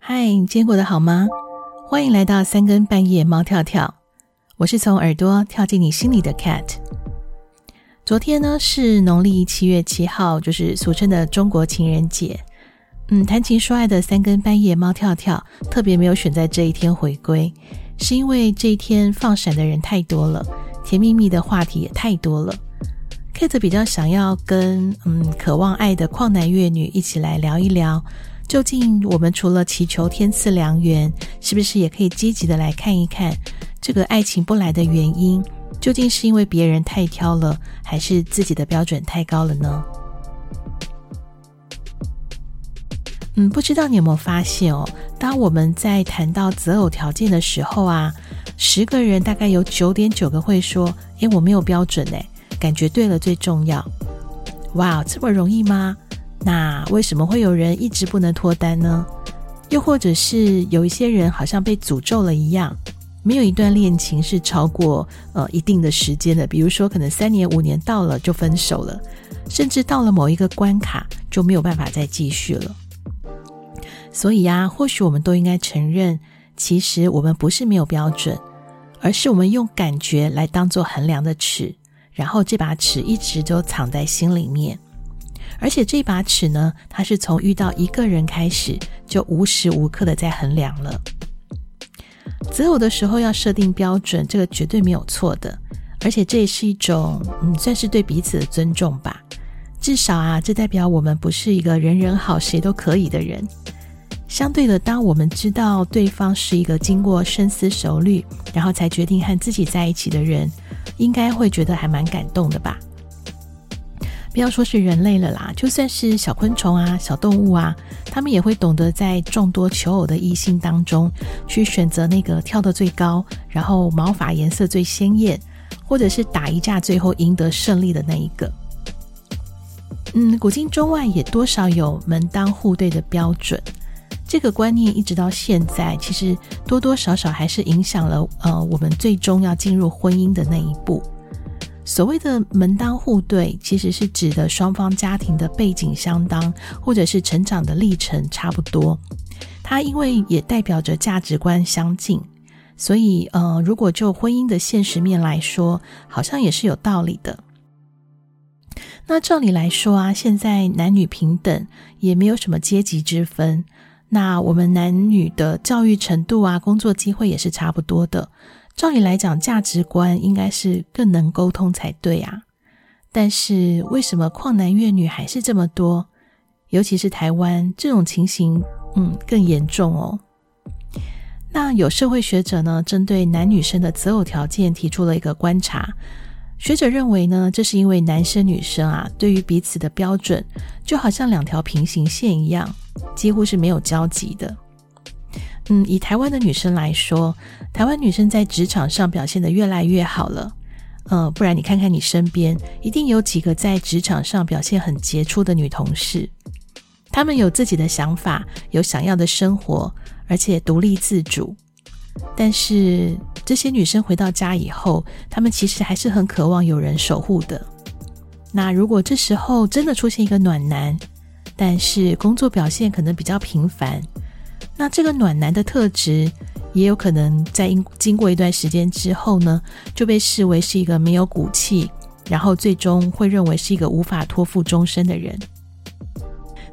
嗨，你今天过得好吗？欢迎来到三更半夜猫跳跳，我是从耳朵跳进你心里的 Cat。昨天呢是农历七月七号，就是俗称的中国情人节。嗯，谈情说爱的三更半夜猫跳跳特别没有选在这一天回归，是因为这一天放闪的人太多了，甜蜜蜜的话题也太多了。Kate 比较想要跟嗯渴望爱的旷男怨女一起来聊一聊，究竟我们除了祈求天赐良缘，是不是也可以积极的来看一看这个爱情不来的原因，究竟是因为别人太挑了，还是自己的标准太高了呢？嗯，不知道你有没有发现哦？当我们在谈到择偶条件的时候啊，十个人大概有九点九个会说：“诶，我没有标准诶，感觉对了最重要。”哇，这么容易吗？那为什么会有人一直不能脱单呢？又或者是有一些人好像被诅咒了一样，没有一段恋情是超过呃一定的时间的，比如说可能三年五年到了就分手了，甚至到了某一个关卡就没有办法再继续了。所以呀，或许我们都应该承认，其实我们不是没有标准，而是我们用感觉来当做衡量的尺，然后这把尺一直都藏在心里面。而且这把尺呢，它是从遇到一个人开始，就无时无刻的在衡量了。择偶的时候要设定标准，这个绝对没有错的，而且这也是一种，嗯，算是对彼此的尊重吧。至少啊，这代表我们不是一个人人好，谁都可以的人。相对的，当我们知道对方是一个经过深思熟虑，然后才决定和自己在一起的人，应该会觉得还蛮感动的吧？不要说是人类了啦，就算是小昆虫啊、小动物啊，他们也会懂得在众多求偶的异性当中，去选择那个跳得最高，然后毛发颜色最鲜艳，或者是打一架最后赢得胜利的那一个。嗯，古今中外也多少有门当户对的标准。这个观念一直到现在，其实多多少少还是影响了呃我们最终要进入婚姻的那一步。所谓的门当户对，其实是指的双方家庭的背景相当，或者是成长的历程差不多。它因为也代表着价值观相近，所以呃，如果就婚姻的现实面来说，好像也是有道理的。那照理来说啊，现在男女平等，也没有什么阶级之分。那我们男女的教育程度啊，工作机会也是差不多的。照理来讲，价值观应该是更能沟通才对啊。但是为什么旷男怨女还是这么多？尤其是台湾这种情形，嗯，更严重哦。那有社会学者呢，针对男女生的择偶条件提出了一个观察。学者认为呢，这是因为男生女生啊，对于彼此的标准就好像两条平行线一样，几乎是没有交集的。嗯，以台湾的女生来说，台湾女生在职场上表现得越来越好了。呃，不然你看看你身边，一定有几个在职场上表现很杰出的女同事，她们有自己的想法，有想要的生活，而且独立自主。但是这些女生回到家以后，她们其实还是很渴望有人守护的。那如果这时候真的出现一个暖男，但是工作表现可能比较平凡，那这个暖男的特质也有可能在经过一段时间之后呢，就被视为是一个没有骨气，然后最终会认为是一个无法托付终身的人。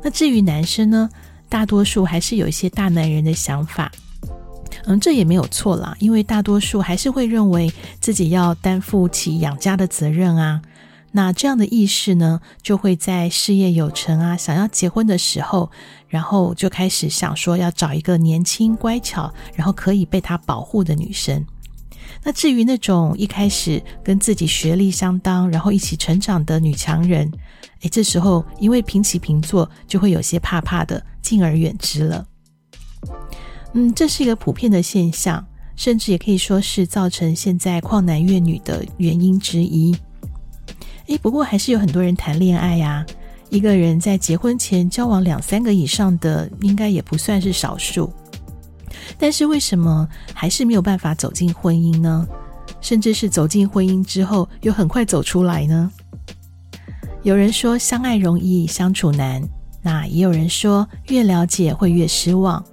那至于男生呢，大多数还是有一些大男人的想法。嗯，这也没有错啦，因为大多数还是会认为自己要担负起养家的责任啊。那这样的意识呢，就会在事业有成啊，想要结婚的时候，然后就开始想说要找一个年轻乖巧，然后可以被他保护的女生。那至于那种一开始跟自己学历相当，然后一起成长的女强人，诶，这时候因为平起平坐，就会有些怕怕的，敬而远之了。嗯，这是一个普遍的现象，甚至也可以说是造成现在旷男怨女的原因之一。诶，不过还是有很多人谈恋爱呀，一个人在结婚前交往两三个以上的，应该也不算是少数。但是为什么还是没有办法走进婚姻呢？甚至是走进婚姻之后又很快走出来呢？有人说相爱容易相处难，那也有人说，越了解会越失望。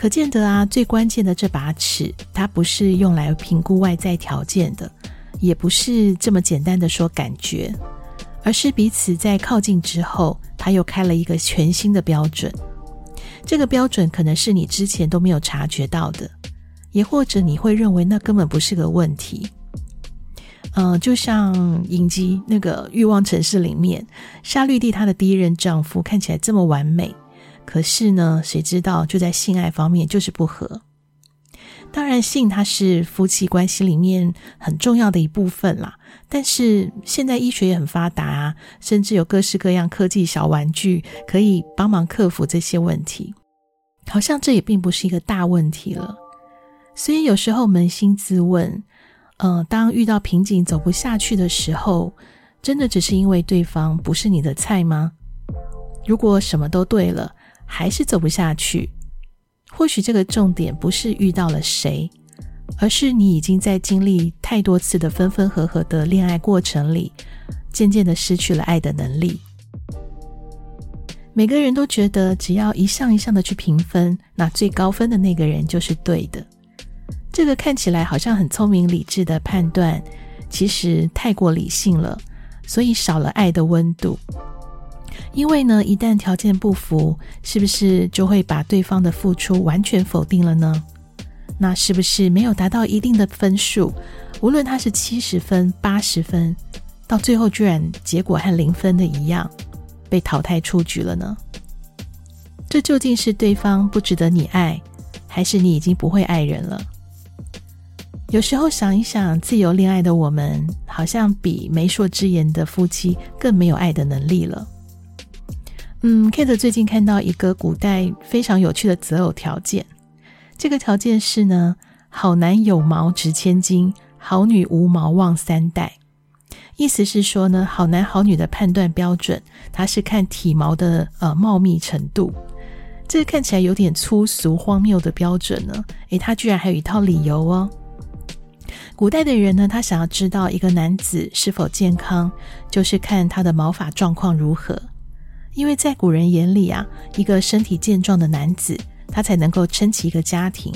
可见得啊，最关键的这把尺，它不是用来评估外在条件的，也不是这么简单的说感觉，而是彼此在靠近之后，它又开了一个全新的标准。这个标准可能是你之前都没有察觉到的，也或者你会认为那根本不是个问题。嗯、就像影集那个《欲望城市》里面，莎绿蒂她的第一任丈夫看起来这么完美。可是呢，谁知道就在性爱方面就是不合。当然，性它是夫妻关系里面很重要的一部分啦。但是现在医学也很发达啊，甚至有各式各样科技小玩具可以帮忙克服这些问题。好像这也并不是一个大问题了。所以有时候扪心自问，呃，当遇到瓶颈走不下去的时候，真的只是因为对方不是你的菜吗？如果什么都对了，还是走不下去，或许这个重点不是遇到了谁，而是你已经在经历太多次的分分合合的恋爱过程里，渐渐的失去了爱的能力。每个人都觉得只要一项一项的去评分，那最高分的那个人就是对的。这个看起来好像很聪明理智的判断，其实太过理性了，所以少了爱的温度。因为呢，一旦条件不符，是不是就会把对方的付出完全否定了呢？那是不是没有达到一定的分数，无论他是七十分、八十分，到最后居然结果和零分的一样，被淘汰出局了呢？这究竟是对方不值得你爱，还是你已经不会爱人了？有时候想一想，自由恋爱的我们，好像比媒妁之言的夫妻更没有爱的能力了。嗯，Kate 最近看到一个古代非常有趣的择偶条件。这个条件是呢，好男有毛值千金，好女无毛旺三代。意思是说呢，好男好女的判断标准，它是看体毛的呃茂密程度。这个看起来有点粗俗荒谬的标准呢，诶，他居然还有一套理由哦。古代的人呢，他想要知道一个男子是否健康，就是看他的毛发状况如何。因为在古人眼里啊，一个身体健壮的男子，他才能够撑起一个家庭。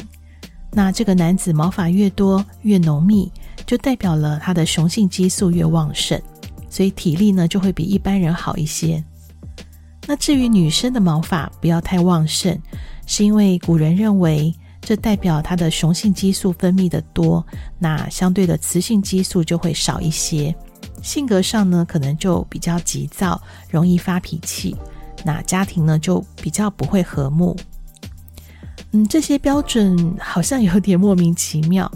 那这个男子毛发越多越浓密，就代表了他的雄性激素越旺盛，所以体力呢就会比一般人好一些。那至于女生的毛发不要太旺盛，是因为古人认为这代表她的雄性激素分泌的多，那相对的雌性激素就会少一些。性格上呢，可能就比较急躁，容易发脾气。那家庭呢，就比较不会和睦。嗯，这些标准好像有点莫名其妙。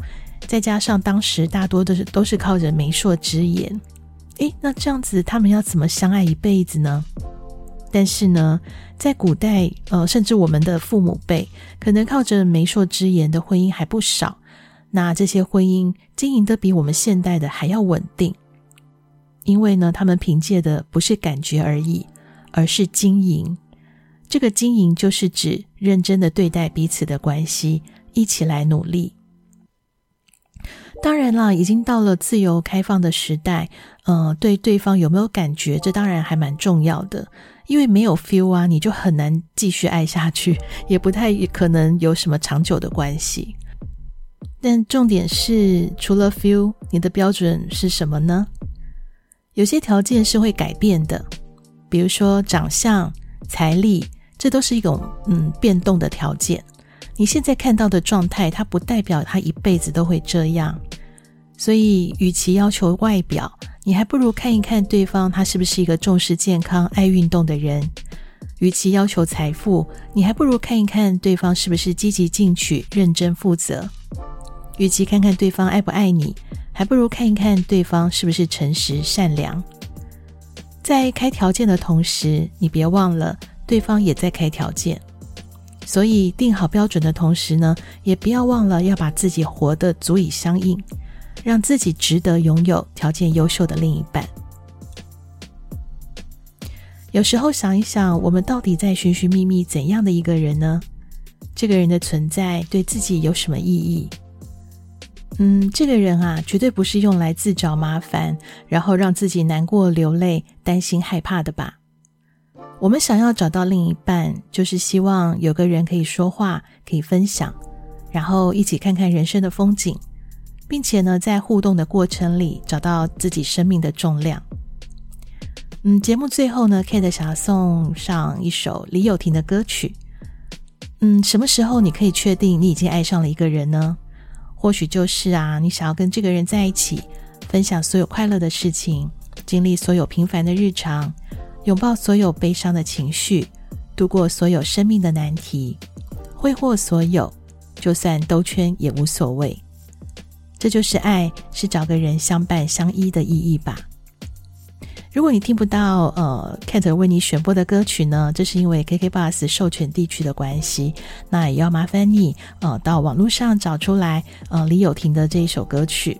再加上当时大多都是都是靠着媒妁之言，诶，那这样子他们要怎么相爱一辈子呢？但是呢，在古代，呃，甚至我们的父母辈，可能靠着媒妁之言的婚姻还不少。那这些婚姻经营的比我们现代的还要稳定。因为呢，他们凭借的不是感觉而已，而是经营。这个经营就是指认真的对待彼此的关系，一起来努力。当然啦，已经到了自由开放的时代，呃，对对方有没有感觉，这当然还蛮重要的。因为没有 feel 啊，你就很难继续爱下去，也不太可能有什么长久的关系。但重点是，除了 feel，你的标准是什么呢？有些条件是会改变的，比如说长相、财力，这都是一种嗯变动的条件。你现在看到的状态，它不代表他一辈子都会这样。所以，与其要求外表，你还不如看一看对方他是不是一个重视健康、爱运动的人；与其要求财富，你还不如看一看对方是不是积极进取、认真负责；与其看看对方爱不爱你。还不如看一看对方是不是诚实善良。在开条件的同时，你别忘了对方也在开条件。所以定好标准的同时呢，也不要忘了要把自己活得足以相应，让自己值得拥有条件优秀的另一半。有时候想一想，我们到底在寻寻觅觅怎样的一个人呢？这个人的存在对自己有什么意义？嗯，这个人啊，绝对不是用来自找麻烦，然后让自己难过、流泪、担心、害怕的吧？我们想要找到另一半，就是希望有个人可以说话，可以分享，然后一起看看人生的风景，并且呢，在互动的过程里找到自己生命的重量。嗯，节目最后呢，Kate 想要送上一首李友廷的歌曲。嗯，什么时候你可以确定你已经爱上了一个人呢？或许就是啊，你想要跟这个人在一起，分享所有快乐的事情，经历所有平凡的日常，拥抱所有悲伤的情绪，度过所有生命的难题，挥霍所有，就算兜圈也无所谓。这就是爱，是找个人相伴相依的意义吧。如果你听不到呃 Kate 为你选播的歌曲呢，这是因为 KKBus 授权地区的关系，那也要麻烦你呃到网络上找出来呃李友廷的这一首歌曲，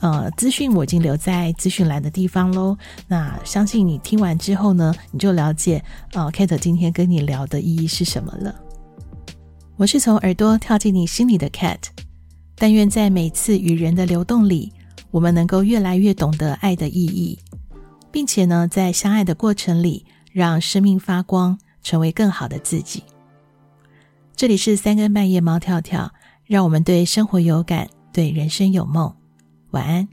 呃资讯我已经留在资讯栏的地方喽。那相信你听完之后呢，你就了解呃 Kate 今天跟你聊的意义是什么了。我是从耳朵跳进你心里的 Cat，但愿在每次与人的流动里，我们能够越来越懂得爱的意义。并且呢，在相爱的过程里，让生命发光，成为更好的自己。这里是三更半夜，猫跳跳，让我们对生活有感，对人生有梦。晚安。